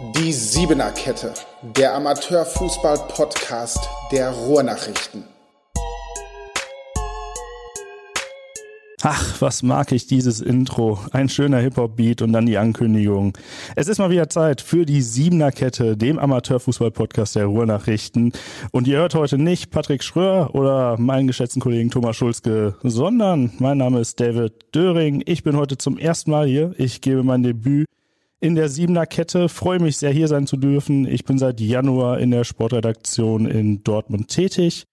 Die Siebener Kette, der Amateurfußball-Podcast der Ruhrnachrichten. Ach, was mag ich dieses Intro. Ein schöner Hip-Hop-Beat und dann die Ankündigung. Es ist mal wieder Zeit für die Siebener Kette, dem Amateurfußball-Podcast der Ruhrnachrichten. Und ihr hört heute nicht Patrick Schröer oder meinen geschätzten Kollegen Thomas Schulzke, sondern mein Name ist David Döring. Ich bin heute zum ersten Mal hier. Ich gebe mein Debüt in der Siebener Kette. Freue mich sehr, hier sein zu dürfen. Ich bin seit Januar in der Sportredaktion in Dortmund tätig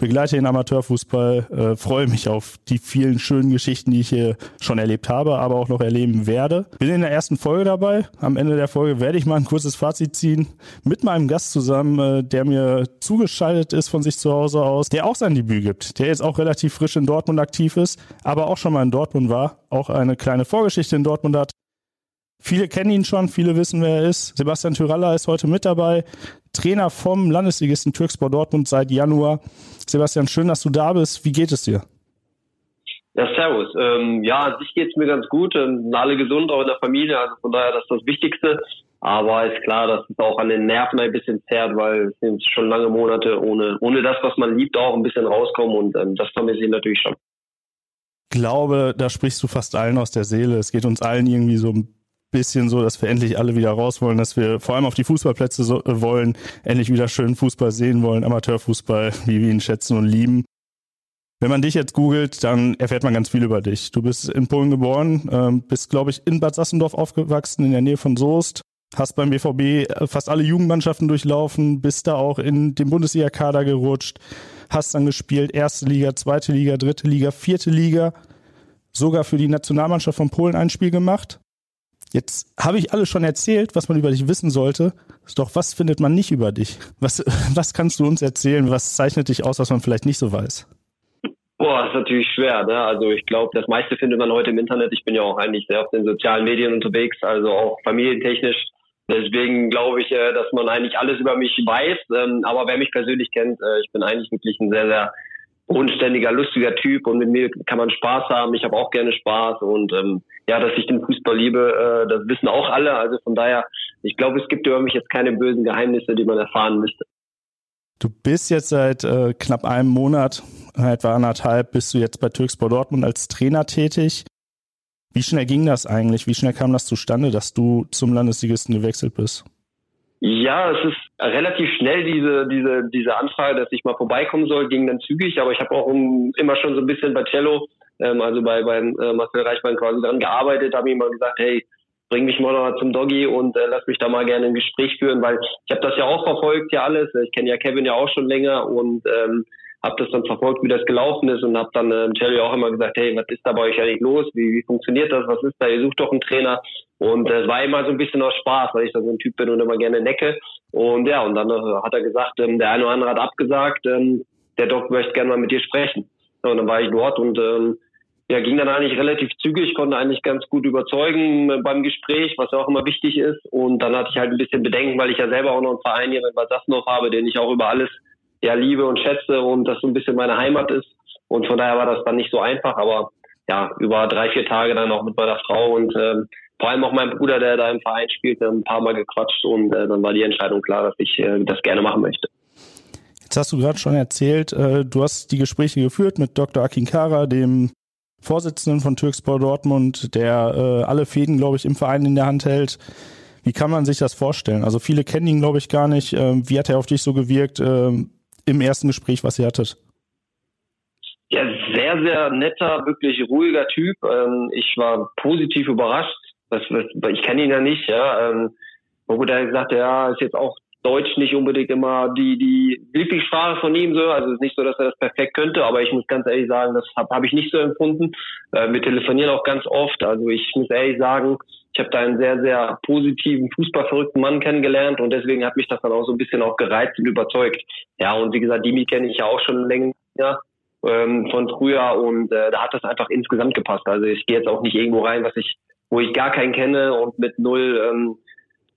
begleite den Amateurfußball, äh, freue mich auf die vielen schönen Geschichten, die ich hier schon erlebt habe, aber auch noch erleben werde. Bin in der ersten Folge dabei. Am Ende der Folge werde ich mal ein kurzes Fazit ziehen mit meinem Gast zusammen, äh, der mir zugeschaltet ist von sich zu Hause aus, der auch sein Debüt gibt, der jetzt auch relativ frisch in Dortmund aktiv ist, aber auch schon mal in Dortmund war, auch eine kleine Vorgeschichte in Dortmund hat. Viele kennen ihn schon, viele wissen, wer er ist. Sebastian Tyralla ist heute mit dabei, Trainer vom Landesligisten Türkspor Dortmund seit Januar. Sebastian, schön, dass du da bist. Wie geht es dir? Ja, servus. Ähm, ja, sich geht's mir ganz gut. Ähm, alle gesund, auch in der Familie. Also von daher, das ist das Wichtigste. Aber ist klar, dass es auch an den Nerven ein bisschen zerrt, weil es sind schon lange Monate ohne, ohne das, was man liebt, auch ein bisschen rauskommen. Und ähm, das vermisse ich natürlich schon. Ich glaube, da sprichst du fast allen aus der Seele. Es geht uns allen irgendwie so ein bisschen so, dass wir endlich alle wieder raus wollen, dass wir vor allem auf die Fußballplätze so, äh, wollen, endlich wieder schön Fußball sehen wollen, Amateurfußball, wie wir ihn schätzen und lieben. Wenn man dich jetzt googelt, dann erfährt man ganz viel über dich. Du bist in Polen geboren, ähm, bist, glaube ich, in Bad Sassendorf aufgewachsen, in der Nähe von Soest, hast beim BVB äh, fast alle Jugendmannschaften durchlaufen, bist da auch in den Bundesliga-Kader gerutscht, hast dann gespielt, erste Liga, zweite Liga, dritte Liga, vierte Liga, sogar für die Nationalmannschaft von Polen ein Spiel gemacht. Jetzt habe ich alles schon erzählt, was man über dich wissen sollte. Doch was findet man nicht über dich? Was, was kannst du uns erzählen? Was zeichnet dich aus, was man vielleicht nicht so weiß? Boah, ist natürlich schwer. Ne? Also ich glaube, das meiste findet man heute im Internet. Ich bin ja auch eigentlich sehr auf den sozialen Medien unterwegs, also auch familientechnisch. Deswegen glaube ich, äh, dass man eigentlich alles über mich weiß. Ähm, aber wer mich persönlich kennt, äh, ich bin eigentlich wirklich ein sehr, sehr unständiger, lustiger Typ und mit mir kann man Spaß haben. Ich habe auch gerne Spaß und ähm, ja, dass ich den Fußball liebe, äh, das wissen auch alle. Also von daher, ich glaube, es gibt über mich jetzt keine bösen Geheimnisse, die man erfahren müsste. Du bist jetzt seit äh, knapp einem Monat, etwa anderthalb, bist du jetzt bei Türkspor Dortmund als Trainer tätig. Wie schnell ging das eigentlich? Wie schnell kam das zustande, dass du zum Landesligisten gewechselt bist? Ja, es ist relativ schnell diese diese diese Anfrage, dass ich mal vorbeikommen soll, ging dann zügig. Aber ich habe auch um, immer schon so ein bisschen bei Cello, ähm, also bei beim äh, Marcel Reichmann quasi dran gearbeitet, habe ihm mal gesagt, hey, bring mich mal noch zum Doggy und äh, lass mich da mal gerne ein Gespräch führen, weil ich habe das ja auch verfolgt, ja alles. Ich kenne ja Kevin ja auch schon länger und ähm, habe das dann verfolgt, wie das gelaufen ist und habe dann äh, Telly auch immer gesagt, hey, was ist da bei euch eigentlich los? Wie, wie funktioniert das? Was ist da? Ihr sucht doch einen Trainer. Und es war immer so ein bisschen aus Spaß, weil ich da so ein Typ bin und immer gerne necke. Und ja, und dann äh, hat er gesagt, ähm, der eine oder andere hat abgesagt, ähm, der Doc möchte gerne mal mit dir sprechen. Und dann war ich dort und ähm, ja, ging dann eigentlich relativ zügig, konnte eigentlich ganz gut überzeugen äh, beim Gespräch, was ja auch immer wichtig ist. Und dann hatte ich halt ein bisschen Bedenken, weil ich ja selber auch noch einen Verein hier mit Bad Sassenhof habe, den ich auch über alles ja liebe und schätze und das so ein bisschen meine Heimat ist. Und von daher war das dann nicht so einfach, aber ja, über drei, vier Tage dann auch mit meiner Frau und ähm, vor allem auch mein Bruder, der da im Verein spielt, ein paar Mal gequatscht und äh, dann war die Entscheidung klar, dass ich äh, das gerne machen möchte. Jetzt hast du gerade schon erzählt, äh, du hast die Gespräche geführt mit Dr. Akinkara, dem Vorsitzenden von Türkspor Dortmund, der äh, alle Fäden, glaube ich, im Verein in der Hand hält. Wie kann man sich das vorstellen? Also viele kennen ihn, glaube ich, gar nicht. Ähm, wie hat er auf dich so gewirkt? Ähm, im ersten Gespräch, was ihr hattet? Ja, sehr, sehr netter, wirklich ruhiger Typ. Ähm, ich war positiv überrascht. Was, was, ich kenne ihn ja nicht, ja. Ähm, wo er gesagt, ja, ist jetzt auch Deutsch nicht unbedingt immer die die Lieblingssprache von ihm so. Also es ist nicht so, dass er das perfekt könnte, aber ich muss ganz ehrlich sagen, das habe hab ich nicht so empfunden. Äh, wir telefonieren auch ganz oft. Also ich muss ehrlich sagen, ich habe da einen sehr, sehr positiven, fußballverrückten Mann kennengelernt und deswegen hat mich das dann auch so ein bisschen auch gereizt und überzeugt. Ja, und wie gesagt, Dimi kenne ich ja auch schon länger ähm, von früher und äh, da hat das einfach insgesamt gepasst. Also ich gehe jetzt auch nicht irgendwo rein, was ich, wo ich gar keinen kenne und mit null ähm,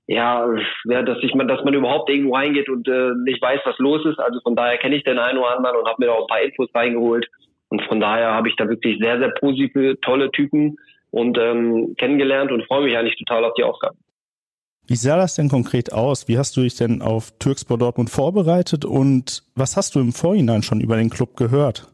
ja, dass ich man, dass man überhaupt irgendwo reingeht und äh, nicht weiß, was los ist. Also von daher kenne ich den einen oder anderen und habe mir da auch ein paar Infos reingeholt. Und von daher habe ich da wirklich sehr, sehr positive, tolle Typen und ähm, kennengelernt und freue mich eigentlich total auf die Aufgabe. Wie sah das denn konkret aus? Wie hast du dich denn auf Türkspor Dortmund vorbereitet und was hast du im Vorhinein schon über den Club gehört?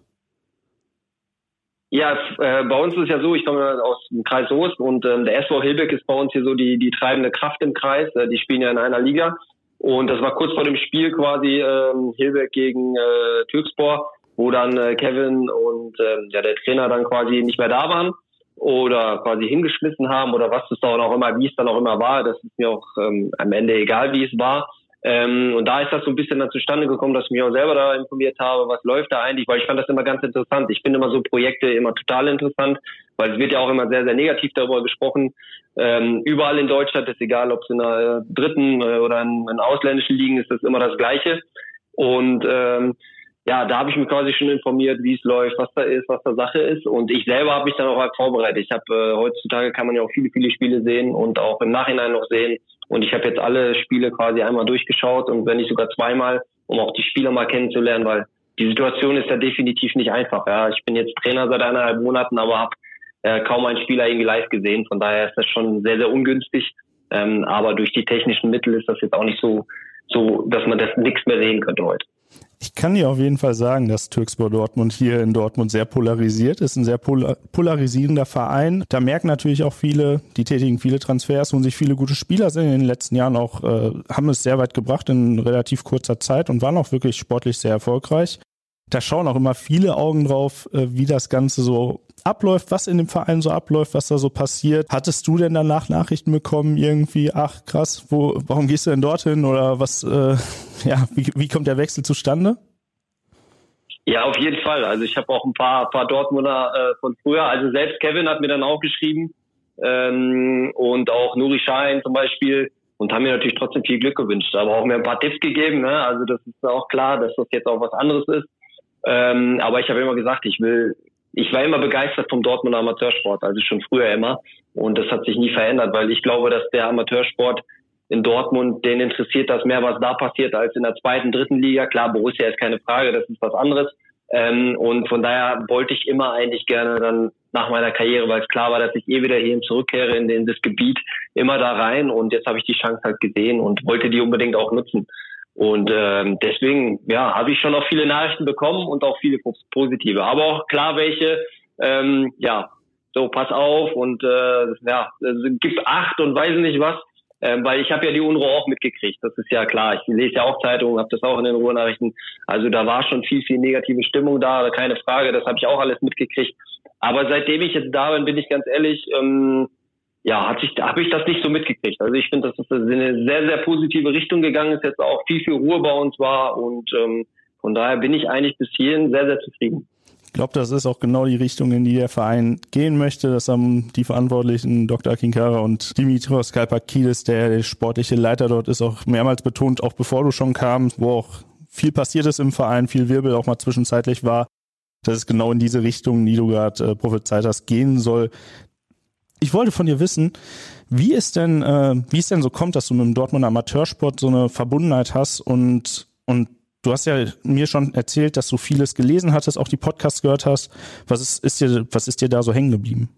Ja, äh, bei uns ist es ja so, ich komme aus dem Kreis Soest und ähm, der SV Hilbeck ist bei uns hier so die, die treibende Kraft im Kreis. Äh, die spielen ja in einer Liga. Und das war kurz vor dem Spiel quasi ähm, Hilbeck gegen äh, Türkspor, wo dann äh, Kevin und äh, ja, der Trainer dann quasi nicht mehr da waren oder quasi hingeschmissen haben oder was es dann auch immer, wie es dann auch immer war. Das ist mir auch ähm, am Ende egal, wie es war. Ähm, und da ist das so ein bisschen dann zustande gekommen, dass ich mich auch selber da informiert habe, was läuft da eigentlich, weil ich fand das immer ganz interessant. Ich finde immer so Projekte immer total interessant, weil es wird ja auch immer sehr, sehr negativ darüber gesprochen. Ähm, überall in Deutschland ist egal, ob es in der dritten äh, oder in, in ausländischen Ligen ist, das immer das Gleiche. Und ähm, ja, da habe ich mich quasi schon informiert, wie es läuft, was da ist, was da Sache ist. Und ich selber habe mich dann auch halt vorbereitet. Ich habe äh, heutzutage kann man ja auch viele, viele Spiele sehen und auch im Nachhinein noch sehen. Und ich habe jetzt alle Spiele quasi einmal durchgeschaut und wenn nicht sogar zweimal, um auch die Spieler mal kennenzulernen, weil die Situation ist ja definitiv nicht einfach. Ja, ich bin jetzt Trainer seit eineinhalb Monaten, aber habe äh, kaum einen Spieler irgendwie live gesehen. Von daher ist das schon sehr, sehr ungünstig. Ähm, aber durch die technischen Mittel ist das jetzt auch nicht so, so, dass man das nichts mehr sehen könnte heute. Ich kann dir auf jeden Fall sagen, dass Türkspor Dortmund hier in Dortmund sehr polarisiert ist, ein sehr polarisierender Verein. Da merken natürlich auch viele, die tätigen viele Transfers und sich viele gute Spieler sind in den letzten Jahren auch, äh, haben es sehr weit gebracht in relativ kurzer Zeit und waren auch wirklich sportlich sehr erfolgreich. Da schauen auch immer viele Augen drauf, äh, wie das Ganze so abläuft, was in dem Verein so abläuft, was da so passiert. Hattest du denn danach Nachrichten bekommen, irgendwie, ach krass, wo, warum gehst du denn dorthin oder was, äh, ja, wie, wie kommt der Wechsel zustande? Ja, auf jeden Fall. Also ich habe auch ein paar, paar Dortmunder äh, von früher. Also selbst Kevin hat mir dann auch geschrieben ähm, und auch Nuri Schein zum Beispiel und haben mir natürlich trotzdem viel Glück gewünscht, aber auch mir ein paar Tipps gegeben. Ne? Also das ist auch klar, dass das jetzt auch was anderes ist. Ähm, aber ich habe immer gesagt, ich will ich war immer begeistert vom Dortmunder Amateursport, also schon früher immer. Und das hat sich nie verändert, weil ich glaube, dass der Amateursport in Dortmund, den interessiert das mehr, was da passiert, als in der zweiten, dritten Liga. Klar, Borussia ist keine Frage, das ist was anderes. Ähm, und von daher wollte ich immer eigentlich gerne dann nach meiner Karriere, weil es klar war, dass ich eh wieder hierhin zurückkehre in, in das Gebiet, immer da rein. Und jetzt habe ich die Chance halt gesehen und wollte die unbedingt auch nutzen. Und ähm, deswegen, ja, habe ich schon auch viele Nachrichten bekommen und auch viele positive. Aber auch klar welche, ähm, ja, so pass auf und äh, ja, gibt acht und weiß nicht was. Ähm, weil ich habe ja die Unruhe auch mitgekriegt, das ist ja klar. Ich lese ja auch Zeitungen, habe das auch in den Ruhrnachrichten. Also da war schon viel, viel negative Stimmung da, keine Frage, das habe ich auch alles mitgekriegt. Aber seitdem ich jetzt da bin, bin ich ganz ehrlich, ähm, ja, habe ich das nicht so mitgekriegt. Also ich finde, dass es in eine sehr, sehr positive Richtung gegangen ist, jetzt auch viel, viel Ruhe bei uns war und ähm, von daher bin ich eigentlich bis hierhin sehr, sehr zufrieden. Ich glaube, das ist auch genau die Richtung, in die der Verein gehen möchte. Das haben die Verantwortlichen Dr. Akinkara und Dimitrios Kalpakidis, der, der sportliche Leiter dort ist, auch mehrmals betont, auch bevor du schon kamst, wo auch viel passiert ist im Verein, viel Wirbel auch mal zwischenzeitlich war, dass es genau in diese Richtung, die du gerade äh, prophezeit hast, gehen soll ich wollte von dir wissen, wie es denn, äh, wie es denn so kommt, dass du mit dem Dortmunder Amateursport so eine Verbundenheit hast und, und du hast ja mir schon erzählt, dass du vieles gelesen hattest, auch die Podcasts gehört hast. Was ist, ist dir, was ist dir da so hängen geblieben?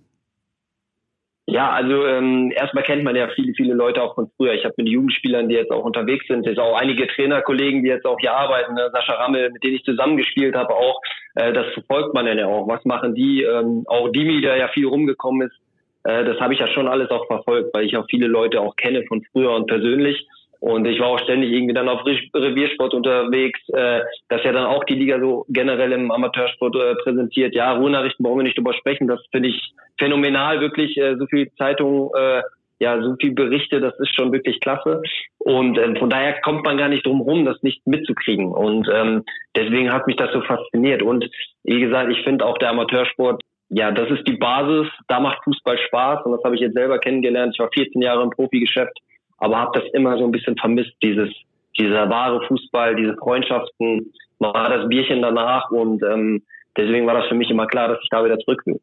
Ja, also ähm, erstmal kennt man ja viele, viele Leute auch von früher. Ich habe mit Jugendspielern, die jetzt auch unterwegs sind, jetzt auch einige Trainerkollegen, die jetzt auch hier arbeiten, ne? Sascha Rammel, mit denen ich zusammengespielt habe, auch. Äh, das verfolgt man ja auch. Was machen die? Ähm, auch Dimi, der ja viel rumgekommen ist, äh, das habe ich ja schon alles auch verfolgt, weil ich auch viele Leute auch kenne von früher und persönlich. Und ich war auch ständig irgendwie dann auf Reviersport unterwegs, äh, dass ja dann auch die Liga so generell im Amateursport äh, präsentiert. Ja, Ruhrnachrichten brauchen wir nicht drüber sprechen. Das finde ich phänomenal, wirklich äh, so viel Zeitungen, äh, ja, so viel Berichte, das ist schon wirklich klasse. Und ähm, von daher kommt man gar nicht drum rum, das nicht mitzukriegen. Und ähm, deswegen hat mich das so fasziniert. Und wie gesagt, ich finde auch der Amateursport ja, das ist die Basis. Da macht Fußball Spaß und das habe ich jetzt selber kennengelernt. Ich war 14 Jahre im Profigeschäft, aber habe das immer so ein bisschen vermisst, dieses dieser wahre Fußball, diese Freundschaften, mal das Bierchen danach und ähm, deswegen war das für mich immer klar, dass ich da wieder zurück will.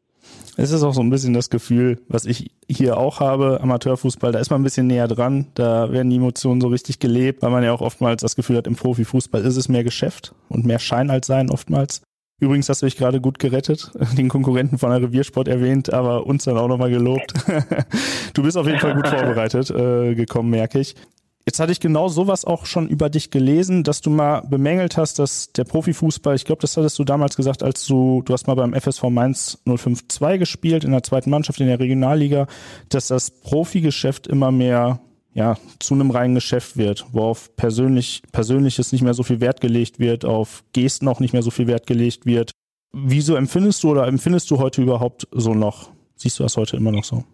Es ist auch so ein bisschen das Gefühl, was ich hier auch habe, Amateurfußball, da ist man ein bisschen näher dran, da werden die Emotionen so richtig gelebt, weil man ja auch oftmals das Gefühl hat, im Profifußball ist es mehr Geschäft und mehr Schein als Sein oftmals. Übrigens hast du dich gerade gut gerettet, den Konkurrenten von der Reviersport erwähnt, aber uns dann auch nochmal gelobt. du bist auf jeden Fall gut vorbereitet äh, gekommen, merke ich. Jetzt hatte ich genau sowas auch schon über dich gelesen, dass du mal bemängelt hast, dass der Profifußball, ich glaube, das hattest du damals gesagt, als du, du hast mal beim FSV Mainz 052 gespielt, in der zweiten Mannschaft in der Regionalliga, dass das Profigeschäft immer mehr ja, zu einem reinen Geschäft wird, wo auf persönlich, Persönliches nicht mehr so viel Wert gelegt wird, auf Gesten auch nicht mehr so viel Wert gelegt wird. Wieso empfindest du oder empfindest du heute überhaupt so noch? Siehst du das heute immer noch so?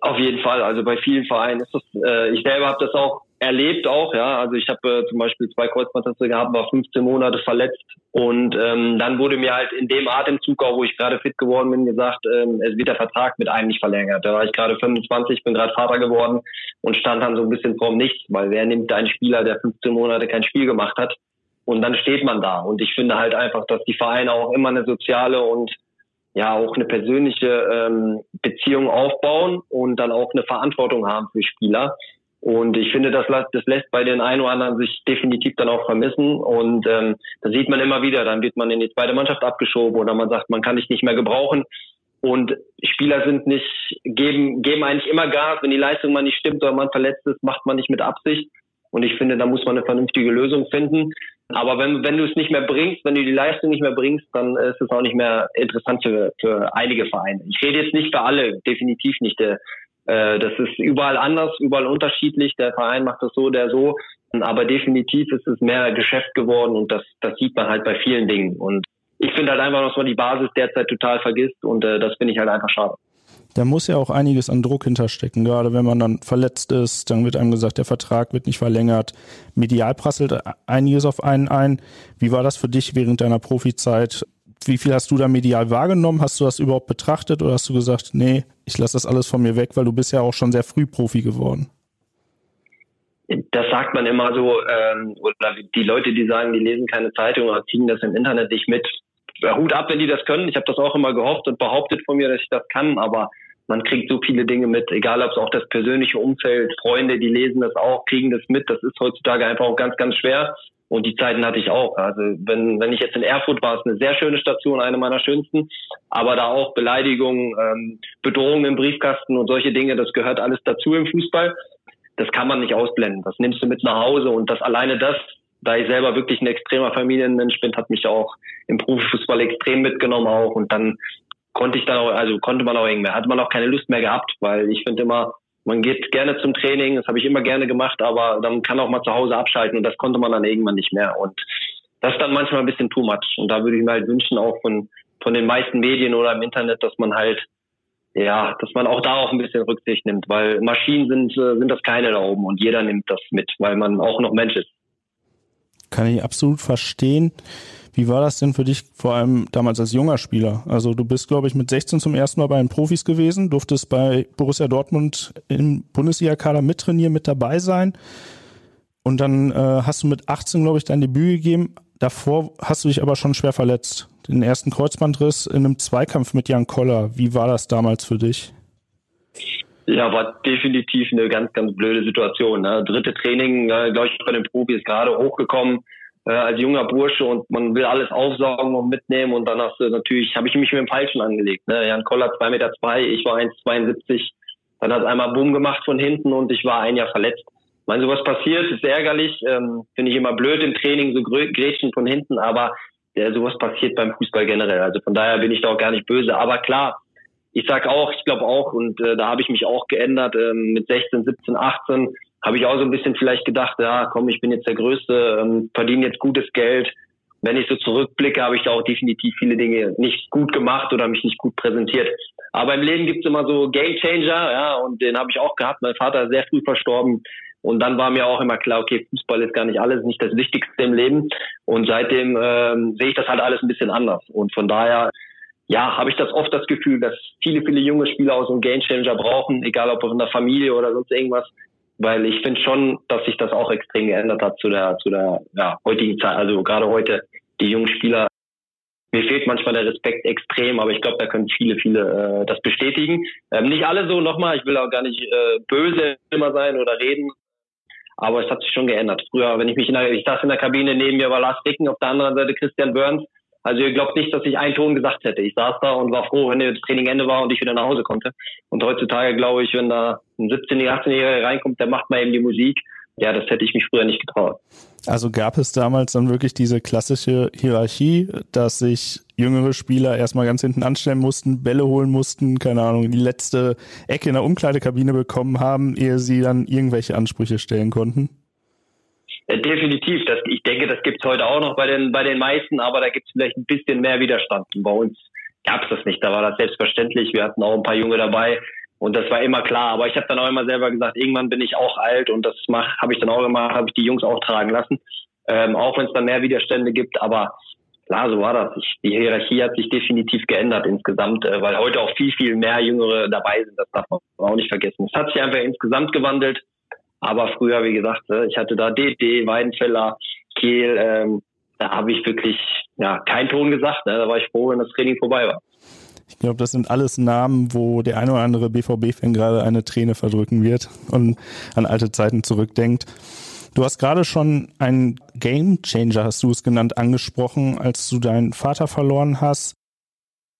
Auf jeden Fall. Also bei vielen Vereinen ist das, äh, ich selber habe das auch erlebt auch, ja. Also ich habe äh, zum Beispiel zwei Kreuzbandrisse gehabt, war 15 Monate verletzt und ähm, dann wurde mir halt in dem Atemzug, auch wo ich gerade fit geworden bin, gesagt, ähm, es wird der Vertrag mit einem nicht verlängert. Da war ich gerade 25, bin gerade Vater geworden und stand dann so ein bisschen vorm Nichts, weil wer nimmt einen Spieler, der 15 Monate kein Spiel gemacht hat? Und dann steht man da. Und ich finde halt einfach, dass die Vereine auch immer eine soziale und ja auch eine persönliche ähm, Beziehung aufbauen und dann auch eine Verantwortung haben für Spieler. Und ich finde, das, das lässt bei den einen oder anderen sich definitiv dann auch vermissen. Und ähm, da sieht man immer wieder, dann wird man in die zweite Mannschaft abgeschoben oder man sagt, man kann dich nicht mehr gebrauchen. Und Spieler sind nicht, geben, geben eigentlich immer Gas. Wenn die Leistung mal nicht stimmt oder man verletzt ist, macht man nicht mit Absicht. Und ich finde, da muss man eine vernünftige Lösung finden. Aber wenn, wenn du es nicht mehr bringst, wenn du die Leistung nicht mehr bringst, dann ist es auch nicht mehr interessant für, für einige Vereine. Ich rede jetzt nicht für alle, definitiv nicht. Der, äh, das ist überall anders, überall unterschiedlich. Der Verein macht das so, der so. Aber definitiv ist es mehr Geschäft geworden und das, das sieht man halt bei vielen Dingen. Und ich finde halt einfach, dass man die Basis derzeit total vergisst und äh, das finde ich halt einfach schade. Da muss ja auch einiges an Druck hinterstecken, gerade wenn man dann verletzt ist, dann wird einem gesagt, der Vertrag wird nicht verlängert. Medial prasselt einiges auf einen ein. Wie war das für dich während deiner Profizeit? Wie viel hast du da medial wahrgenommen? Hast du das überhaupt betrachtet oder hast du gesagt, nee, ich lasse das alles von mir weg, weil du bist ja auch schon sehr früh Profi geworden? Das sagt man immer so, ähm, oder die Leute, die sagen, die lesen keine Zeitung oder ziehen das im Internet nicht mit. Hut ab, wenn die das können. Ich habe das auch immer gehofft und behauptet von mir, dass ich das kann, aber man kriegt so viele Dinge mit, egal ob es auch das persönliche Umfeld, Freunde, die lesen das auch, kriegen das mit. Das ist heutzutage einfach auch ganz, ganz schwer. Und die Zeiten hatte ich auch. Also wenn, wenn ich jetzt in Erfurt war, ist eine sehr schöne Station, eine meiner schönsten. Aber da auch Beleidigungen, ähm, Bedrohungen im Briefkasten und solche Dinge, das gehört alles dazu im Fußball. Das kann man nicht ausblenden. Das nimmst du mit nach Hause und das alleine das, da ich selber wirklich ein extremer Familienmensch bin, hat mich auch im Profifußball extrem mitgenommen auch. Und dann konnte ich dann auch, also konnte man auch irgendwann, hatte man auch keine Lust mehr gehabt, weil ich finde immer, man geht gerne zum Training, das habe ich immer gerne gemacht, aber dann kann auch mal zu Hause abschalten und das konnte man dann irgendwann nicht mehr. Und das ist dann manchmal ein bisschen too much. Und da würde ich mir halt wünschen, auch von, von den meisten Medien oder im Internet, dass man halt, ja, dass man auch da auch ein bisschen Rücksicht nimmt, weil Maschinen sind, äh, sind das keine da oben und jeder nimmt das mit, weil man auch noch Mensch ist. Kann ich absolut verstehen. Wie war das denn für dich, vor allem damals als junger Spieler? Also du bist, glaube ich, mit 16 zum ersten Mal bei den Profis gewesen, durftest bei Borussia Dortmund im Bundesliga-Kader mittrainieren, mit dabei sein. Und dann äh, hast du mit 18, glaube ich, dein Debüt gegeben. Davor hast du dich aber schon schwer verletzt. Den ersten Kreuzbandriss in einem Zweikampf mit Jan Koller. Wie war das damals für dich? Ja, war definitiv eine ganz, ganz blöde Situation. Ne? Dritte Training, äh, glaube ich, bei den Profis gerade hochgekommen äh, als junger Bursche und man will alles aufsaugen und mitnehmen und dann hast du natürlich, habe ich mich mit dem Falschen angelegt. Ne? Jan Koller zwei Meter, zwei, ich war 1,72. Dann hat einmal Boom gemacht von hinten und ich war ein Jahr verletzt. Ich meine, sowas passiert, ist ärgerlich, ähm, finde ich immer blöd im Training, so Grätschen von hinten, aber ja, sowas passiert beim Fußball generell. Also von daher bin ich da auch gar nicht böse. Aber klar, ich sag auch, ich glaube auch, und äh, da habe ich mich auch geändert, ähm, mit 16, 17, 18 habe ich auch so ein bisschen vielleicht gedacht, ja, komm, ich bin jetzt der Größte, ähm, verdiene jetzt gutes Geld. Wenn ich so zurückblicke, habe ich da auch definitiv viele Dinge nicht gut gemacht oder mich nicht gut präsentiert. Aber im Leben gibt es immer so Game Changer, ja, und den habe ich auch gehabt. Mein Vater ist sehr früh verstorben. Und dann war mir auch immer klar, okay, Fußball ist gar nicht alles, nicht das Wichtigste im Leben. Und seitdem ähm, sehe ich das halt alles ein bisschen anders. Und von daher, ja, habe ich das oft das Gefühl, dass viele, viele junge Spieler auch so einen Game Changer brauchen, egal ob in der Familie oder sonst irgendwas, weil ich finde schon, dass sich das auch extrem geändert hat zu der, zu der ja, heutigen Zeit. Also gerade heute, die jungen Spieler, mir fehlt manchmal der Respekt extrem, aber ich glaube, da können viele, viele äh, das bestätigen. Ähm, nicht alle so nochmal, ich will auch gar nicht äh, böse immer sein oder reden, aber es hat sich schon geändert. Früher, wenn ich mich in der, ich saß in der Kabine, neben mir war Lars Dicken, auf der anderen Seite Christian Burns, Also ihr glaubt nicht, dass ich einen Ton gesagt hätte. Ich saß da und war froh, wenn das Training Ende war und ich wieder nach Hause konnte. Und heutzutage glaube ich, wenn da ein 17-, 18-Jähriger reinkommt, der macht mal eben die Musik. Ja, das hätte ich mich früher nicht getraut. Also gab es damals dann wirklich diese klassische Hierarchie, dass sich jüngere Spieler erstmal ganz hinten anstellen mussten, Bälle holen mussten, keine Ahnung, die letzte Ecke in der Umkleidekabine bekommen haben, ehe sie dann irgendwelche Ansprüche stellen konnten? Äh, definitiv. Das, ich denke, das gibt es heute auch noch bei den, bei den meisten, aber da gibt es vielleicht ein bisschen mehr Widerstand. Und bei uns gab es das nicht. Da war das selbstverständlich. Wir hatten auch ein paar Junge dabei und das war immer klar. Aber ich habe dann auch immer selber gesagt, irgendwann bin ich auch alt und das habe ich dann auch immer, habe ich die Jungs auch tragen lassen. Ähm, auch wenn es dann mehr Widerstände gibt, aber klar, so war das. Ich, die Hierarchie hat sich definitiv geändert insgesamt, äh, weil heute auch viel, viel mehr Jüngere dabei sind. Das darf man auch nicht vergessen. Es hat sich einfach insgesamt gewandelt. Aber früher, wie gesagt, äh, ich hatte da DD, Weidenfeller, Kehl, ähm, da habe ich wirklich ja keinen Ton gesagt. Ne? Da war ich froh, wenn das Training vorbei war. Ich glaube, das sind alles Namen, wo der eine oder andere BVB-Fan gerade eine Träne verdrücken wird und an alte Zeiten zurückdenkt. Du hast gerade schon einen Game Changer, hast du es genannt, angesprochen, als du deinen Vater verloren hast.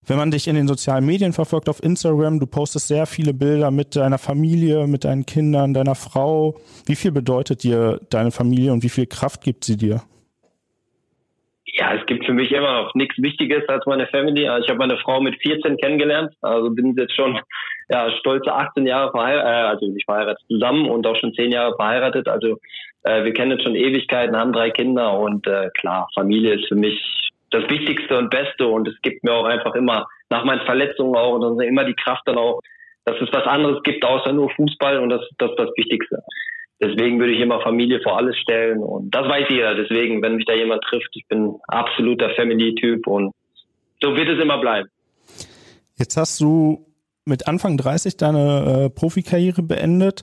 Wenn man dich in den sozialen Medien verfolgt auf Instagram, du postest sehr viele Bilder mit deiner Familie, mit deinen Kindern, deiner Frau. Wie viel bedeutet dir deine Familie und wie viel Kraft gibt sie dir? Ja, es gibt für mich immer noch nichts Wichtiges als meine Family. Also ich habe meine Frau mit 14 kennengelernt, also bin jetzt schon ja, stolze 18 Jahre verheiratet, äh, also nicht verheiratet zusammen und auch schon 10 Jahre verheiratet. Also äh, wir kennen jetzt schon Ewigkeiten, haben drei Kinder und äh, klar, Familie ist für mich das Wichtigste und Beste und es gibt mir auch einfach immer nach meinen Verletzungen auch und immer die Kraft dann auch, dass es was anderes gibt außer nur Fußball und das, das ist das Wichtigste. Deswegen würde ich immer Familie vor alles stellen und das weiß jeder. Deswegen, wenn mich da jemand trifft, ich bin absoluter Family-Typ und so wird es immer bleiben. Jetzt hast du mit Anfang 30 deine äh, Profikarriere beendet.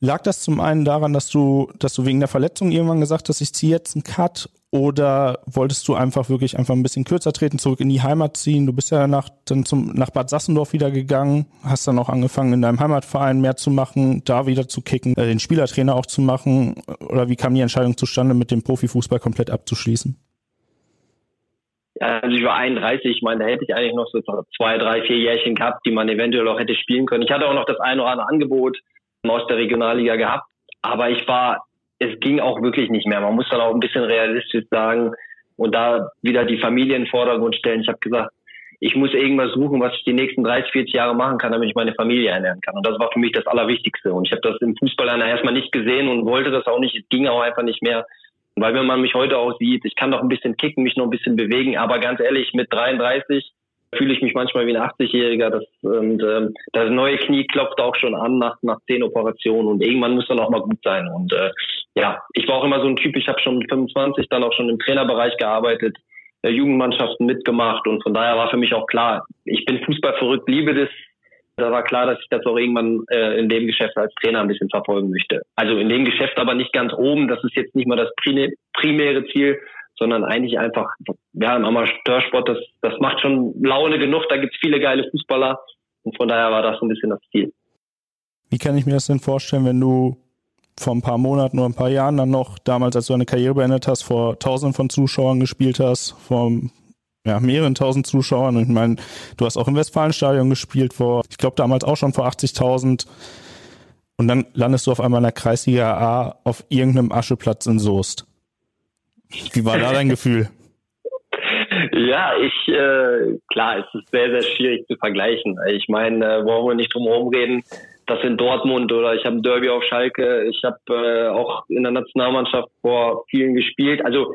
Lag das zum einen daran, dass du, dass du wegen der Verletzung irgendwann gesagt hast, ich ziehe jetzt einen Cut oder wolltest du einfach wirklich einfach ein bisschen kürzer treten, zurück in die Heimat ziehen? Du bist ja nach, dann zum, nach Bad Sassendorf wieder gegangen, hast dann auch angefangen, in deinem Heimatverein mehr zu machen, da wieder zu kicken, äh, den Spielertrainer auch zu machen. Oder wie kam die Entscheidung zustande, mit dem Profifußball komplett abzuschließen? Ja, also ich war 31, ich meine, da hätte ich eigentlich noch so zwei, drei, vier Jährchen gehabt, die man eventuell auch hätte spielen können. Ich hatte auch noch das eine oder andere Angebot aus der Regionalliga gehabt, aber ich war es ging auch wirklich nicht mehr. Man muss dann auch ein bisschen realistisch sagen und da wieder die Familie in den Vordergrund stellen. Ich habe gesagt, ich muss irgendwas suchen, was ich die nächsten 30, 40 Jahre machen kann, damit ich meine Familie ernähren kann. Und das war für mich das Allerwichtigste. Und ich habe das im Fußball erstmal nicht gesehen und wollte das auch nicht. Es ging auch einfach nicht mehr. Weil wenn man mich heute auch sieht, ich kann noch ein bisschen kicken, mich noch ein bisschen bewegen, aber ganz ehrlich, mit 33 fühle ich mich manchmal wie ein 80-Jähriger. Das, und ähm, das neue Knie klopft auch schon an nach, nach zehn Operationen und irgendwann muss dann auch mal gut sein. Und äh, ja, ich war auch immer so ein Typ, ich habe schon mit 25 dann auch schon im Trainerbereich gearbeitet, äh, Jugendmannschaften mitgemacht und von daher war für mich auch klar, ich bin Fußball verrückt, liebe das. Da war klar, dass ich das auch irgendwann äh, in dem Geschäft als Trainer ein bisschen verfolgen möchte. Also in dem Geschäft aber nicht ganz oben, das ist jetzt nicht mal das primäre Ziel, sondern eigentlich einfach, ja, im Amateursport, das, das macht schon Laune genug, da gibt's viele geile Fußballer und von daher war das ein bisschen das Ziel. Wie kann ich mir das denn vorstellen, wenn du vor ein paar Monaten oder ein paar Jahren dann noch, damals als du deine Karriere beendet hast, vor tausenden von Zuschauern gespielt hast, vor ja, mehreren tausend Zuschauern. Und ich meine, du hast auch im Westfalenstadion gespielt vor, ich glaube damals auch schon vor 80.000. Und dann landest du auf einmal in der Kreisliga A auf irgendeinem Ascheplatz in Soest. Wie war da dein Gefühl? Ja, ich, äh, klar, es ist sehr, sehr schwierig zu vergleichen. Ich meine, äh, wollen wir nicht drum herum reden, das in Dortmund oder ich habe ein Derby auf Schalke, ich habe äh, auch in der Nationalmannschaft vor vielen gespielt. Also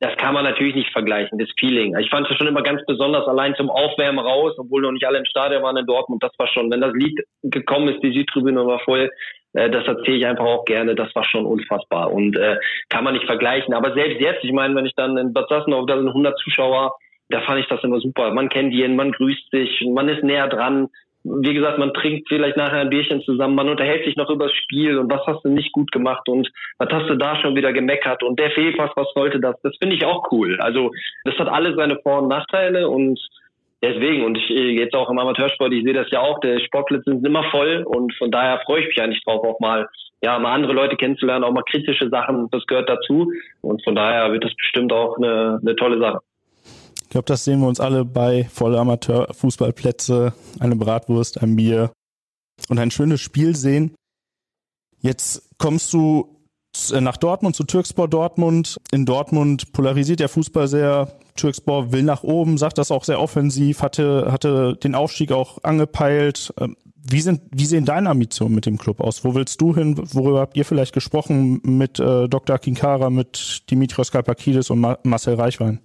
das kann man natürlich nicht vergleichen, das Feeling. Ich fand es schon immer ganz besonders, allein zum Aufwärmen raus, obwohl noch nicht alle im Stadion waren in Dortmund, das war schon, wenn das Lied gekommen ist, die Südtribüne war voll, das erzähle ich einfach auch gerne, das war schon unfassbar und äh, kann man nicht vergleichen. Aber selbst jetzt, ich meine, wenn ich dann in Bad Sassenau, da sind 100 Zuschauer, da fand ich das immer super. Man kennt jeden, man grüßt sich, man ist näher dran, wie gesagt, man trinkt vielleicht nachher ein Bierchen zusammen, man unterhält sich noch über das Spiel und was hast du nicht gut gemacht und was hast du da schon wieder gemeckert und der Fehlpass, was sollte das? Das finde ich auch cool. Also das hat alle seine Vor- und Nachteile und deswegen und ich jetzt auch im Amateursport, ich sehe das ja auch, der Sportplätze sind immer voll und von daher freue ich mich eigentlich drauf, auch mal ja, mal andere Leute kennenzulernen, auch mal kritische Sachen, das gehört dazu und von daher wird das bestimmt auch eine, eine tolle Sache. Ich glaube, das sehen wir uns alle bei volle Amateurfußballplätze, eine Bratwurst, ein Bier und ein schönes Spiel sehen. Jetzt kommst du äh, nach Dortmund zu Türkspor Dortmund. In Dortmund polarisiert der Fußball sehr. Türkspor will nach oben, sagt das auch sehr offensiv, hatte, hatte den Aufstieg auch angepeilt. Ähm, wie, sind, wie sehen deine Ambitionen mit dem Club aus? Wo willst du hin? Worüber habt ihr vielleicht gesprochen mit äh, Dr. Kinkara, mit Dimitrios Kalpakidis und Ma Marcel Reichwein?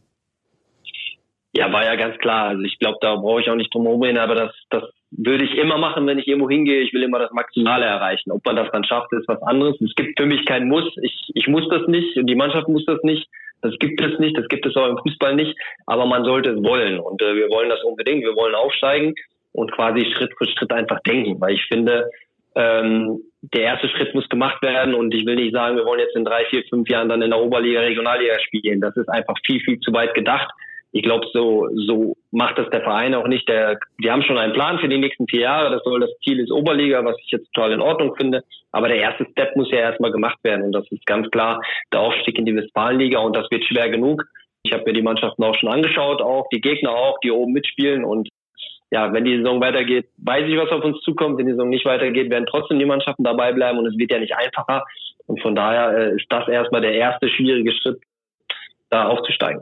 Ja, war ja ganz klar. Also ich glaube, da brauche ich auch nicht drum herum aber das, das würde ich immer machen, wenn ich irgendwo hingehe. Ich will immer das Maximale erreichen. Ob man das dann schafft, ist was anderes. Es gibt für mich keinen Muss. Ich, ich muss das nicht und die Mannschaft muss das nicht. Das gibt es nicht. Das gibt es auch im Fußball nicht. Aber man sollte es wollen. Und äh, wir wollen das unbedingt. Wir wollen aufsteigen und quasi Schritt für Schritt einfach denken. Weil ich finde, ähm, der erste Schritt muss gemacht werden. Und ich will nicht sagen, wir wollen jetzt in drei, vier, fünf Jahren dann in der Oberliga, Regionalliga spielen. Das ist einfach viel, viel zu weit gedacht ich glaube, so, so macht das der Verein auch nicht. Der, die haben schon einen Plan für die nächsten vier Jahre. Das soll das Ziel ist Oberliga, was ich jetzt total in Ordnung finde. Aber der erste Step muss ja erstmal gemacht werden. Und das ist ganz klar der Aufstieg in die Westfalenliga. Und das wird schwer genug. Ich habe mir die Mannschaften auch schon angeschaut, auch die Gegner auch, die oben mitspielen. Und ja, wenn die Saison weitergeht, weiß ich, was auf uns zukommt. Wenn die Saison nicht weitergeht, werden trotzdem die Mannschaften dabei bleiben und es wird ja nicht einfacher. Und von daher äh, ist das erstmal der erste schwierige Schritt, da aufzusteigen.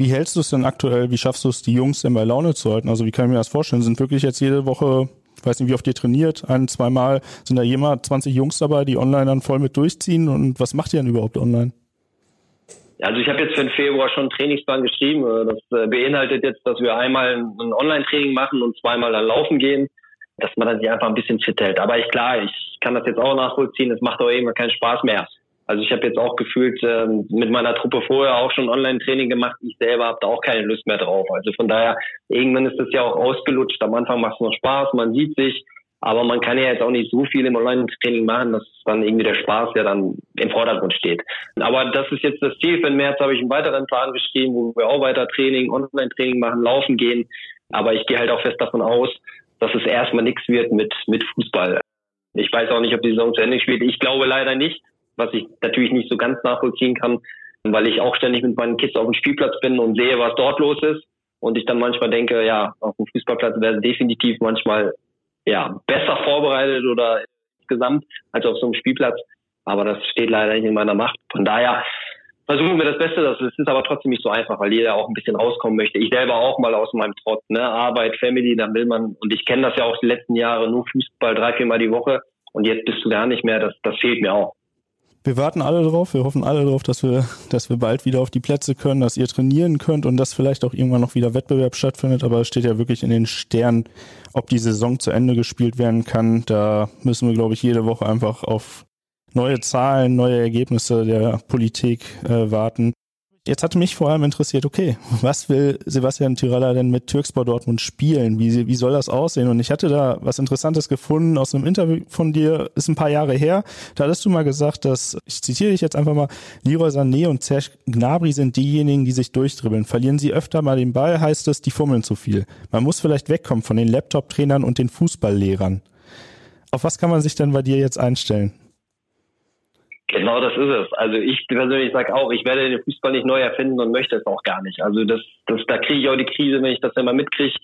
Wie hältst du es denn aktuell? Wie schaffst du es, die Jungs denn bei Laune zu halten? Also wie kann ich mir das vorstellen? Sind wirklich jetzt jede Woche, ich weiß nicht, wie oft ihr trainiert, ein, zweimal, sind da jemand 20 Jungs dabei, die online dann voll mit durchziehen? Und was macht ihr denn überhaupt online? Also ich habe jetzt für den Februar schon einen Trainingsplan geschrieben. Das äh, beinhaltet jetzt, dass wir einmal ein Online-Training machen und zweimal dann laufen gehen, dass man dann sich einfach ein bisschen fit hält. Aber ich klar, ich kann das jetzt auch nachvollziehen. Es macht auch irgendwann keinen Spaß mehr. Also ich habe jetzt auch gefühlt ähm, mit meiner Truppe vorher auch schon Online-Training gemacht. Ich selber habe da auch keine Lust mehr drauf. Also von daher, irgendwann ist das ja auch ausgelutscht. Am Anfang macht es noch Spaß, man sieht sich, aber man kann ja jetzt auch nicht so viel im Online-Training machen, dass dann irgendwie der Spaß ja dann im Vordergrund steht. Aber das ist jetzt das Ziel. Für den März habe ich einen weiteren Plan geschrieben, wo wir auch weiter Training, Online-Training machen, laufen gehen. Aber ich gehe halt auch fest davon aus, dass es erstmal nichts wird mit, mit Fußball. Ich weiß auch nicht, ob die Saison zu Ende spielt. Ich glaube leider nicht was ich natürlich nicht so ganz nachvollziehen kann, weil ich auch ständig mit meinen Kids auf dem Spielplatz bin und sehe, was dort los ist. Und ich dann manchmal denke, ja, auf dem Fußballplatz wäre definitiv manchmal ja besser vorbereitet oder insgesamt als auf so einem Spielplatz. Aber das steht leider nicht in meiner Macht. Von daher versuchen wir das Beste. Das ist aber trotzdem nicht so einfach, weil jeder auch ein bisschen rauskommen möchte. Ich selber auch mal aus meinem Trott, ne? Arbeit, Family, dann will man, und ich kenne das ja auch die letzten Jahre, nur Fußball drei, viermal die Woche. Und jetzt bist du gar nicht mehr. Das, das fehlt mir auch wir warten alle drauf, wir hoffen alle drauf, dass wir, dass wir bald wieder auf die Plätze können, dass ihr trainieren könnt und dass vielleicht auch irgendwann noch wieder Wettbewerb stattfindet. Aber es steht ja wirklich in den Sternen, ob die Saison zu Ende gespielt werden kann. Da müssen wir, glaube ich, jede Woche einfach auf neue Zahlen, neue Ergebnisse der Politik äh, warten. Jetzt hatte mich vor allem interessiert, okay, was will Sebastian Tyraller denn mit Türkspor Dortmund spielen? Wie, wie soll das aussehen? Und ich hatte da was Interessantes gefunden aus einem Interview von dir, ist ein paar Jahre her. Da hattest du mal gesagt, dass, ich zitiere dich jetzt einfach mal, Leroy Sané und Serge Gnabry sind diejenigen, die sich durchdribbeln. Verlieren sie öfter mal den Ball, heißt es, die fummeln zu viel. Man muss vielleicht wegkommen von den Laptop-Trainern und den Fußballlehrern. Auf was kann man sich denn bei dir jetzt einstellen? Genau das ist es. Also ich persönlich sage auch, ich werde den Fußball nicht neu erfinden und möchte es auch gar nicht. Also das, das da kriege ich auch die Krise, wenn ich das immer mitkriege.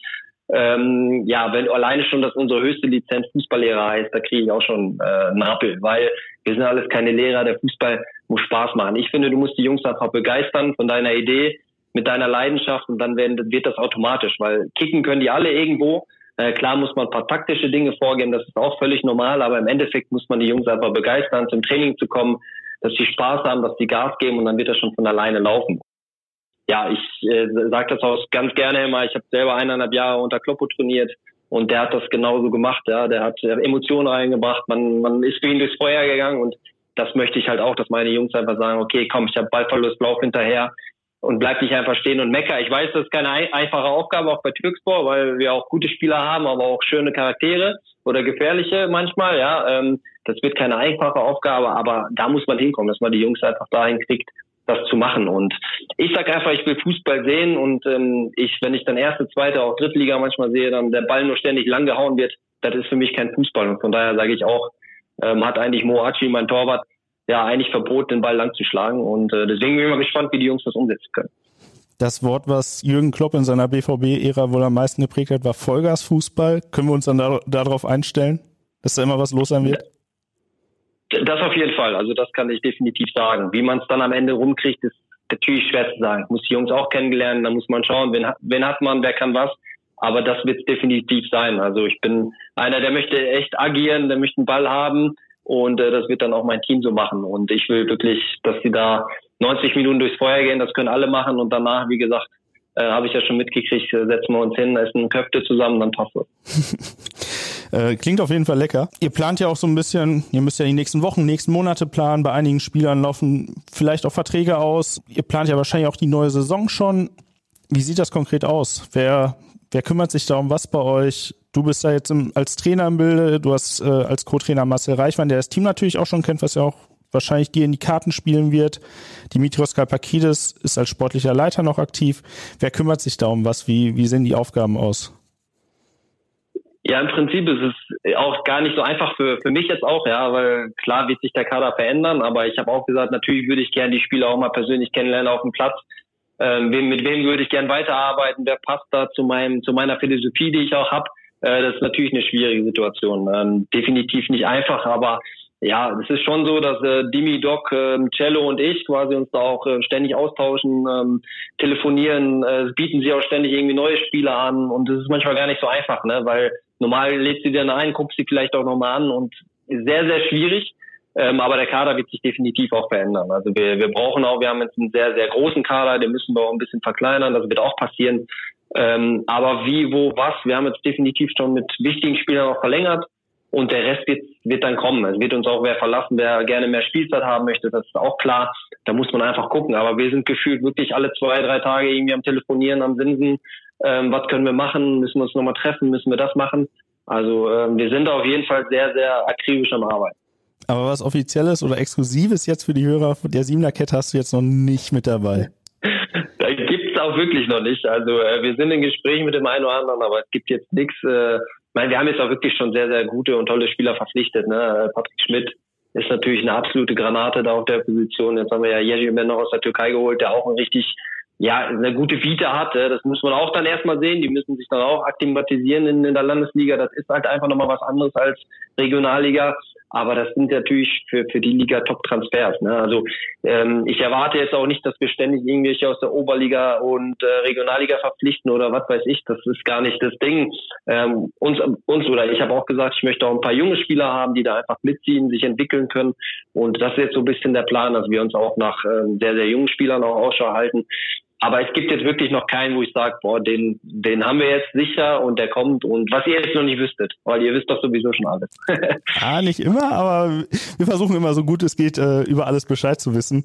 Ähm, ja, wenn alleine schon, dass unsere höchste Lizenz Fußballlehrer heißt, da kriege ich auch schon äh, einen Rappel, weil wir sind alles keine Lehrer, der Fußball muss Spaß machen. Ich finde, du musst die Jungs einfach begeistern von deiner Idee, mit deiner Leidenschaft und dann werden, wird das automatisch, weil kicken können die alle irgendwo, äh, klar muss man ein paar taktische Dinge vorgeben, das ist auch völlig normal, aber im Endeffekt muss man die Jungs einfach begeistern, zum Training zu kommen, dass sie Spaß haben, dass sie Gas geben und dann wird das schon von alleine laufen. Ja, ich äh, sage das auch ganz gerne immer. Ich habe selber eineinhalb Jahre unter Kloppo trainiert und der hat das genauso gemacht. Ja, der hat Emotionen reingebracht. Man, man ist für ihn durchs Feuer gegangen und das möchte ich halt auch, dass meine Jungs einfach sagen, okay, komm, ich habe Ballverlust, lauf hinterher, und bleib nicht einfach stehen und mecker. Ich weiß, das ist keine einfache Aufgabe, auch bei Türkspor, weil wir auch gute Spieler haben, aber auch schöne Charaktere oder gefährliche manchmal, ja. Ähm, das wird keine einfache Aufgabe, aber da muss man hinkommen, dass man die Jungs einfach dahin kriegt, das zu machen. Und ich sag einfach, ich will Fußball sehen und ähm, ich, wenn ich dann erste, zweite, auch Drittliga manchmal sehe, dann der Ball nur ständig lang gehauen wird, das ist für mich kein Fußball. Und von daher sage ich auch, ähm, hat eigentlich Moachi, mein Torwart, ja eigentlich verboten, den Ball lang zu schlagen. Und äh, deswegen bin ich mal gespannt, wie die Jungs das umsetzen können. Das Wort, was Jürgen Klopp in seiner BVB-Ära wohl am meisten geprägt hat, war Vollgasfußball. Können wir uns dann da, darauf einstellen, dass da immer was los sein wird? Das auf jeden Fall. Also das kann ich definitiv sagen. Wie man es dann am Ende rumkriegt, ist natürlich schwer zu sagen. Muss die Jungs auch kennenlernen, da muss man schauen, wen, wen hat man, wer kann was. Aber das wird definitiv sein. Also ich bin einer, der möchte echt agieren, der möchte einen Ball haben und äh, das wird dann auch mein Team so machen. Und ich will wirklich, dass sie da 90 Minuten durchs Feuer gehen, das können alle machen und danach, wie gesagt, äh, habe ich ja schon mitgekriegt, äh, setzen wir uns hin, essen Köfte zusammen, dann passt es. äh, klingt auf jeden Fall lecker. Ihr plant ja auch so ein bisschen, ihr müsst ja die nächsten Wochen, nächsten Monate planen. Bei einigen Spielern laufen vielleicht auch Verträge aus. Ihr plant ja wahrscheinlich auch die neue Saison schon. Wie sieht das konkret aus? Wer, wer kümmert sich da um was bei euch? Du bist da jetzt im, als Trainer im Bilde, du hast äh, als Co-Trainer Marcel Reichmann, der das Team natürlich auch schon kennt, was ja auch wahrscheinlich dir in die Karten spielen wird. Dimitrios Kalpakidis ist als sportlicher Leiter noch aktiv. Wer kümmert sich da um was? Wie, wie sehen die Aufgaben aus? Ja, im Prinzip ist es auch gar nicht so einfach für, für mich jetzt auch, ja, weil klar wird sich der Kader verändern, aber ich habe auch gesagt, natürlich würde ich gerne die Spieler auch mal persönlich kennenlernen auf dem Platz. Ähm, mit wem würde ich gern weiterarbeiten? Wer passt da zu meinem, zu meiner Philosophie, die ich auch habe? Äh, das ist natürlich eine schwierige Situation. Ähm, definitiv nicht einfach, aber ja, es ist schon so, dass äh, Dimi, Doc, äh, Cello und ich quasi uns da auch äh, ständig austauschen, ähm, telefonieren, äh, bieten sie auch ständig irgendwie neue Spiele an und das ist manchmal gar nicht so einfach, ne? Weil normal lädst du dir dann ein, guckst sie vielleicht auch nochmal an und sehr, sehr schwierig. Ähm, aber der Kader wird sich definitiv auch verändern. Also wir, wir brauchen auch, wir haben jetzt einen sehr, sehr großen Kader, den müssen wir auch ein bisschen verkleinern, das wird auch passieren. Ähm, aber wie, wo, was, wir haben jetzt definitiv schon mit wichtigen Spielern auch verlängert. Und der Rest wird, wird dann kommen. Es wird uns auch wer verlassen, wer gerne mehr Spielzeit haben möchte. Das ist auch klar. Da muss man einfach gucken. Aber wir sind gefühlt wirklich alle zwei, drei Tage irgendwie am Telefonieren, am Sinsen. Ähm, was können wir machen? Müssen wir uns nochmal treffen? Müssen wir das machen? Also ähm, wir sind auf jeden Fall sehr, sehr akribisch am Arbeiten. Aber was Offizielles oder Exklusives jetzt für die Hörer der Siebener Kette hast du jetzt noch nicht mit dabei? Auch wirklich noch nicht. Also äh, wir sind in Gesprächen mit dem einen oder anderen, aber es gibt jetzt nichts, äh, meine, wir haben jetzt auch wirklich schon sehr, sehr gute und tolle Spieler verpflichtet. Ne? Patrick Schmidt ist natürlich eine absolute Granate da auf der Position. Jetzt haben wir ja Jerzy noch aus der Türkei geholt, der auch ein richtig, ja, eine gute Vita hat. Das muss man auch dann erstmal sehen. Die müssen sich dann auch akklimatisieren in, in der Landesliga. Das ist halt einfach nochmal was anderes als Regionalliga. Aber das sind natürlich für, für die Liga Top-Transfers. Ne? Also ähm, ich erwarte jetzt auch nicht, dass wir ständig irgendwelche aus der Oberliga und äh, Regionalliga verpflichten oder was weiß ich. Das ist gar nicht das Ding. Ähm, uns, uns oder ich habe auch gesagt, ich möchte auch ein paar junge Spieler haben, die da einfach mitziehen, sich entwickeln können. Und das ist jetzt so ein bisschen der Plan, dass wir uns auch nach ähm, sehr, sehr jungen Spielern auch Ausschau halten. Aber es gibt jetzt wirklich noch keinen, wo ich sage, boah, den, den haben wir jetzt sicher und der kommt und was ihr jetzt noch nicht wüsstet, weil ihr wisst doch sowieso schon alles. ah, nicht immer, aber wir versuchen immer so gut es geht, äh, über alles Bescheid zu wissen.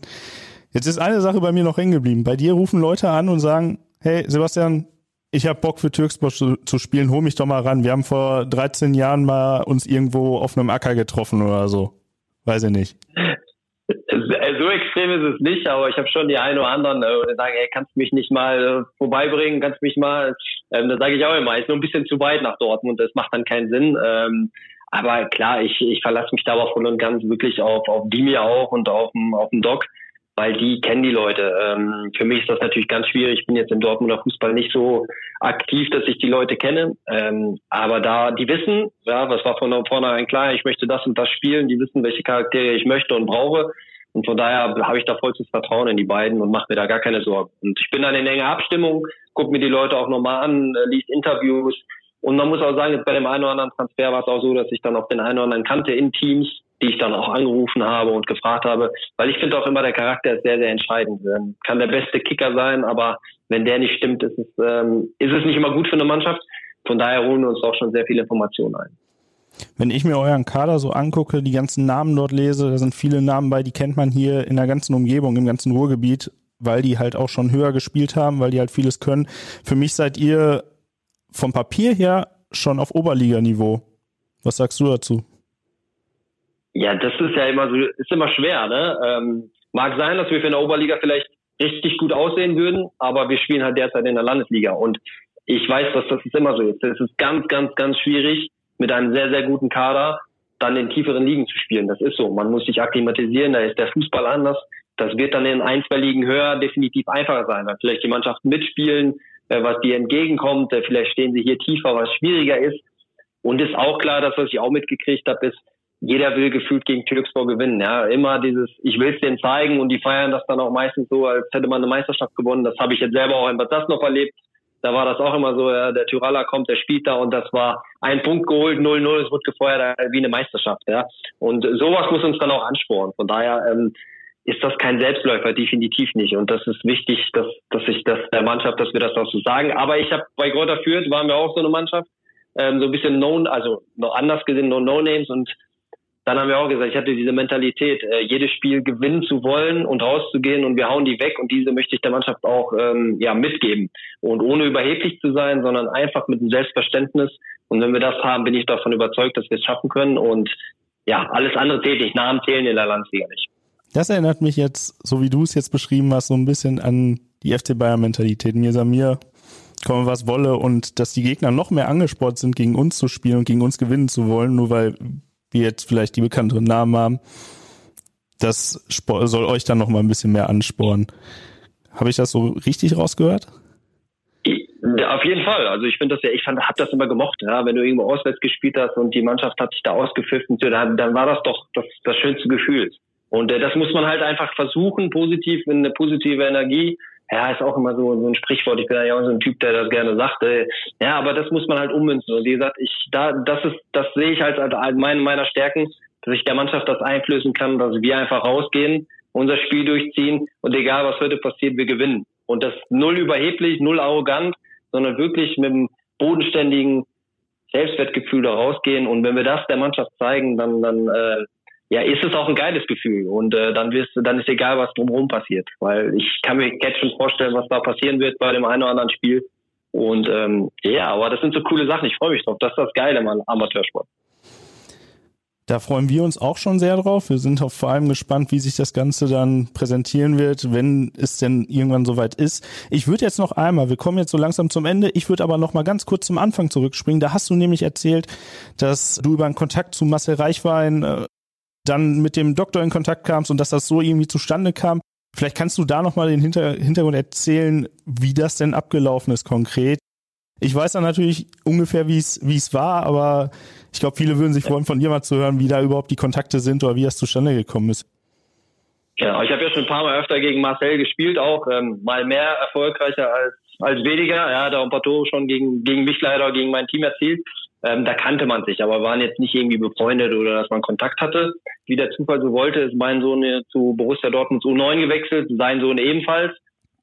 Jetzt ist eine Sache bei mir noch hängen geblieben. Bei dir rufen Leute an und sagen, hey Sebastian, ich habe Bock für Türksport zu, zu, spielen, hol mich doch mal ran. Wir haben vor 13 Jahren mal uns irgendwo auf einem Acker getroffen oder so. Weiß ich nicht so extrem ist es nicht, aber ich habe schon die einen oder anderen, äh, die sagen, ey, kannst du mich nicht mal äh, vorbeibringen, kannst du mich mal, ähm, da sage ich auch immer, ist nur ein bisschen zu weit nach Dortmund, das macht dann keinen Sinn. Ähm, aber klar, ich, ich verlasse mich da aber voll und ganz wirklich auf, auf die mir auch und auf auf dem Doc, weil die kennen die Leute. Ähm, für mich ist das natürlich ganz schwierig. Ich bin jetzt im Dortmunder Fußball nicht so aktiv, dass ich die Leute kenne. Ähm, aber da, die wissen, ja, was war von vornherein klar, ich möchte das und das spielen, die wissen, welche Charaktere ich möchte und brauche. Und von daher habe ich da vollstes Vertrauen in die beiden und mache mir da gar keine Sorgen. Und ich bin dann in enger Abstimmung, gucke mir die Leute auch nochmal an, äh, liest Interviews. Und man muss auch sagen, jetzt bei dem einen oder anderen Transfer war es auch so, dass ich dann auch den einen oder anderen kannte in Teams, die ich dann auch angerufen habe und gefragt habe. Weil ich finde auch immer, der Charakter ist sehr, sehr entscheidend. Ähm, kann der beste Kicker sein, aber wenn der nicht stimmt, ist es, ähm, ist es nicht immer gut für eine Mannschaft. Von daher holen wir uns auch schon sehr viele Informationen ein. Wenn ich mir euren Kader so angucke, die ganzen Namen dort lese, da sind viele Namen bei, die kennt man hier in der ganzen Umgebung, im ganzen Ruhrgebiet, weil die halt auch schon höher gespielt haben, weil die halt vieles können. Für mich seid ihr vom Papier her schon auf Oberliganiveau. Was sagst du dazu? Ja, das ist ja immer so, ist immer schwer, ne? Ähm, mag sein, dass wir für eine Oberliga vielleicht richtig gut aussehen würden, aber wir spielen halt derzeit in der Landesliga und ich weiß, dass das ist immer so ist. Es ist ganz, ganz, ganz schwierig, mit einem sehr, sehr guten Kader dann in tieferen Ligen zu spielen. Das ist so. Man muss sich akklimatisieren, da ist der Fußball anders. das wird dann in ein, zwei Ligen höher definitiv einfacher sein, weil vielleicht die Mannschaften mitspielen, was dir entgegenkommt, äh, vielleicht stehen sie hier tiefer, was schwieriger ist. Und ist auch klar, dass was ich auch mitgekriegt habe, ist, jeder will gefühlt gegen Türkspor gewinnen. Ja, immer dieses, ich will es denen zeigen und die feiern das dann auch meistens so, als hätte man eine Meisterschaft gewonnen. Das habe ich jetzt selber auch in Bad noch erlebt. Da war das auch immer so, ja, der Tyraller kommt, der spielt da und das war ein Punkt geholt, 0-0, es wird gefeuert wie eine Meisterschaft. Ja. Und sowas muss uns dann auch anspornen. Von daher ähm, ist das kein Selbstläufer, definitiv nicht. Und das ist wichtig, dass, dass ich das der Mannschaft, dass wir das auch so sagen. Aber ich habe bei Grotter Fürth waren wir auch so eine Mannschaft, ähm, so ein bisschen known, also noch anders gesehen, no No-Names und dann haben wir auch gesagt, ich hatte diese Mentalität, äh, jedes Spiel gewinnen zu wollen und rauszugehen und wir hauen die weg und diese möchte ich der Mannschaft auch ähm, ja mitgeben und ohne überheblich zu sein, sondern einfach mit einem Selbstverständnis und wenn wir das haben, bin ich davon überzeugt, dass wir es schaffen können und ja, alles andere nicht, Namen zählen in der Landesliga nicht. Das erinnert mich jetzt, so wie du es jetzt beschrieben hast, so ein bisschen an die FC Bayern Mentalität. Mir Samir, komme was wolle und dass die Gegner noch mehr angespornt sind, gegen uns zu spielen und gegen uns gewinnen zu wollen, nur weil wir jetzt vielleicht die bekannteren Namen haben, das soll euch dann noch mal ein bisschen mehr anspornen. Habe ich das so richtig rausgehört? Ja, auf jeden Fall. Also ich finde das ja, ich fand, hab das immer gemocht, ja. Wenn du irgendwo auswärts gespielt hast und die Mannschaft hat sich da ausgepfiffen, dann, dann war das doch das, das schönste Gefühl. Und äh, das muss man halt einfach versuchen, positiv, in eine positive Energie. Ja, ist auch immer so, so ein Sprichwort. Ich bin ja auch so ein Typ, der das gerne sagt. Äh, ja, aber das muss man halt ummünzen. Und wie gesagt, ich, da, das ist, das sehe ich halt als, als meine meiner Stärken, dass ich der Mannschaft das einflößen kann, dass wir einfach rausgehen, unser Spiel durchziehen und egal was heute passiert, wir gewinnen. Und das null überheblich, null arrogant, sondern wirklich mit einem bodenständigen Selbstwertgefühl da rausgehen. Und wenn wir das der Mannschaft zeigen, dann, dann äh, ja, ist es auch ein geiles Gefühl. Und äh, dann wirst dann ist egal, was drumherum passiert. Weil ich kann mir jetzt schon vorstellen, was da passieren wird bei dem einen oder anderen Spiel. Und ähm, ja, aber das sind so coole Sachen. Ich freue mich drauf. Das ist das Geile am Amateursport. Da freuen wir uns auch schon sehr drauf. Wir sind auch vor allem gespannt, wie sich das Ganze dann präsentieren wird, wenn es denn irgendwann soweit ist. Ich würde jetzt noch einmal, wir kommen jetzt so langsam zum Ende, ich würde aber noch mal ganz kurz zum Anfang zurückspringen. Da hast du nämlich erzählt, dass du über einen Kontakt zu Marcel Reichwein äh, dann mit dem Doktor in Kontakt kamst und dass das so irgendwie zustande kam. Vielleicht kannst du da nochmal den Hinter Hintergrund erzählen, wie das denn abgelaufen ist konkret. Ich weiß dann natürlich ungefähr, wie es war, aber ich glaube, viele würden sich freuen, von dir mal zu hören, wie da überhaupt die Kontakte sind oder wie das zustande gekommen ist. Genau, ich habe ja schon ein paar Mal öfter gegen Marcel gespielt, auch ähm, mal mehr erfolgreicher als als weniger. Er hat auch ein paar Tore schon gegen gegen mich leider gegen mein Team erzielt. Ähm, da kannte man sich, aber waren jetzt nicht irgendwie befreundet oder dass man Kontakt hatte. Wie der Zufall so wollte, ist mein Sohn zu Borussia Dortmunds U9 gewechselt, sein Sohn ebenfalls.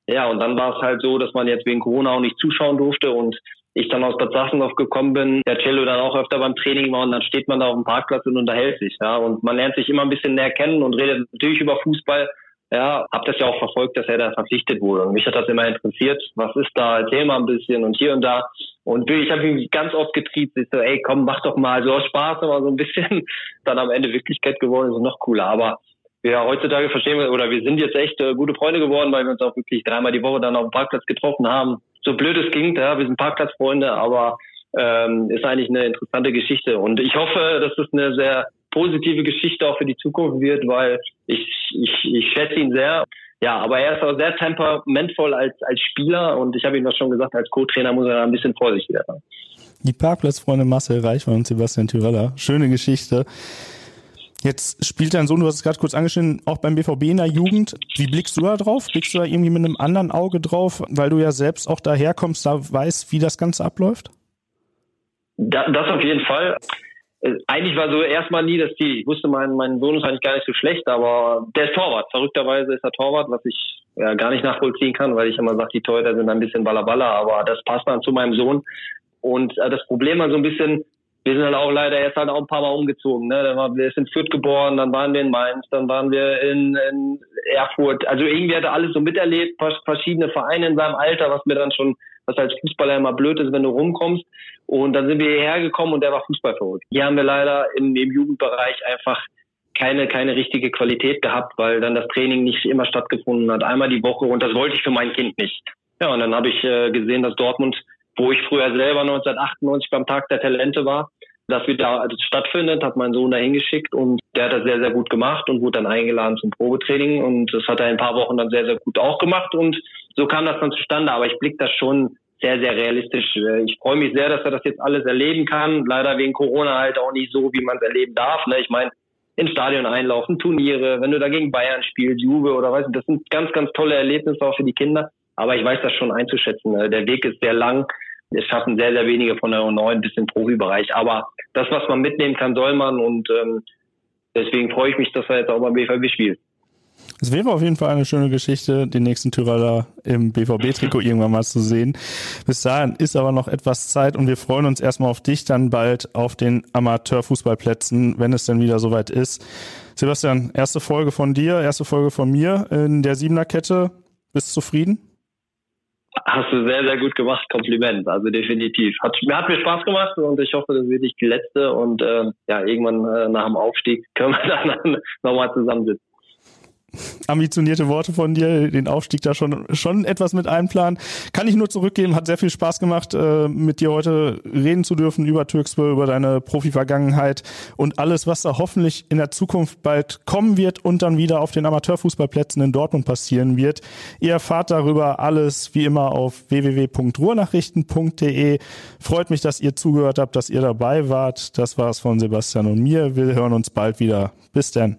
Ja, und dann war es halt so, dass man jetzt wegen Corona auch nicht zuschauen durfte und ich dann aus Bad Sachsenhof gekommen bin, der Cello dann auch öfter beim Training war und dann steht man da auf dem Parkplatz und unterhält sich. Ja, und man lernt sich immer ein bisschen näher kennen und redet natürlich über Fußball, ja, hab das ja auch verfolgt, dass er da verpflichtet wurde. Und mich hat das immer interessiert, was ist da, erzähl mal ein bisschen und hier und da. Und ich habe ihn ganz oft getriezt, ich so, ey, komm, mach doch mal, so aus Spaß, aber so ein bisschen dann am Ende Wirklichkeit geworden, ist noch cooler. Aber ja, heutzutage verstehen wir, oder wir sind jetzt echt äh, gute Freunde geworden, weil wir uns auch wirklich dreimal die Woche dann auf dem Parkplatz getroffen haben. So blöd es klingt, ja, wir sind Parkplatzfreunde, aber ähm, ist eigentlich eine interessante Geschichte. Und ich hoffe, dass es eine sehr positive Geschichte auch für die Zukunft wird, weil ich, ich, ich schätze ihn sehr. Ja, aber er ist auch sehr temperamentvoll als, als Spieler und ich habe ihm das schon gesagt, als Co-Trainer muss er da ein bisschen vorsichtiger sein. Die Parkplatzfreunde Marcel Reichmann und Sebastian Tyrella. Schöne Geschichte. Jetzt spielt dein Sohn, du hast es gerade kurz angeschnitten, auch beim BVB in der Jugend. Wie blickst du da drauf? Blickst du da irgendwie mit einem anderen Auge drauf, weil du ja selbst auch daherkommst, da weißt, wie das Ganze abläuft? Da, das auf jeden Fall. Äh, eigentlich war so erstmal nie das Ziel. Ich wusste, mein, mein Sohn ist eigentlich gar nicht so schlecht, aber der ist Torwart. Verrückterweise ist er Torwart, was ich ja gar nicht nachvollziehen kann, weil ich immer sage, die Torhüter sind ein bisschen ballerballer, aber das passt dann zu meinem Sohn. Und äh, das Problem war so ein bisschen, wir sind halt auch leider erst halt auch ein paar Mal umgezogen. Ne? Dann waren wir in Fürth geboren, dann waren wir in Mainz, dann waren wir in, in Erfurt. Also irgendwie hat er alles so miterlebt, verschiedene Vereine in seinem Alter, was mir dann schon, was als Fußballer immer blöd ist, wenn du rumkommst. Und dann sind wir hierher gekommen und der war Fußball. Hier haben wir leider im, im Jugendbereich einfach keine, keine richtige Qualität gehabt, weil dann das Training nicht immer stattgefunden hat, einmal die Woche und das wollte ich für mein Kind nicht. Ja, und dann habe ich äh, gesehen, dass Dortmund, wo ich früher selber 1998 beim Tag der Talente war, das wieder also stattfindet, hat mein Sohn da hingeschickt und der hat das sehr, sehr gut gemacht und wurde dann eingeladen zum Probetraining und das hat er in ein paar Wochen dann sehr, sehr gut auch gemacht und so kam das dann zustande. Aber ich blicke das schon sehr, sehr realistisch. Ich freue mich sehr, dass er das jetzt alles erleben kann. Leider wegen Corona halt auch nicht so, wie man es erleben darf. Ne? Ich meine, ins Stadion einlaufen, Turniere, wenn du da gegen Bayern spielst, Juve oder was, das sind ganz, ganz tolle Erlebnisse auch für die Kinder. Aber ich weiß das schon einzuschätzen. Ne? Der Weg ist sehr lang es schaffen sehr, sehr wenige von der U9 bis im Profibereich. Aber das, was man mitnehmen kann, soll man und ähm, deswegen freue ich mich, dass er jetzt auch beim BVB spielt. Es wäre auf jeden Fall eine schöne Geschichte, den nächsten Tyraller im BVB-Trikot irgendwann mal zu sehen. Bis dahin ist aber noch etwas Zeit und wir freuen uns erstmal auf dich dann bald auf den Amateurfußballplätzen, wenn es denn wieder soweit ist. Sebastian, erste Folge von dir, erste Folge von mir in der Siebener-Kette. Bist du zufrieden? Hast du sehr, sehr gut gemacht. Kompliment. Also definitiv. Hat, mir hat mir Spaß gemacht und ich hoffe, das wird nicht die letzte. Und äh, ja, irgendwann äh, nach dem Aufstieg können wir dann nochmal zusammensitzen ambitionierte Worte von dir, den Aufstieg da schon, schon etwas mit einplanen. Kann ich nur zurückgeben, hat sehr viel Spaß gemacht, äh, mit dir heute reden zu dürfen über Türkspur, über deine Profi-Vergangenheit und alles, was da hoffentlich in der Zukunft bald kommen wird und dann wieder auf den Amateurfußballplätzen in Dortmund passieren wird. Ihr erfahrt darüber alles wie immer auf www.ruhrnachrichten.de. Freut mich, dass ihr zugehört habt, dass ihr dabei wart. Das war's von Sebastian und mir. Wir hören uns bald wieder. Bis dann.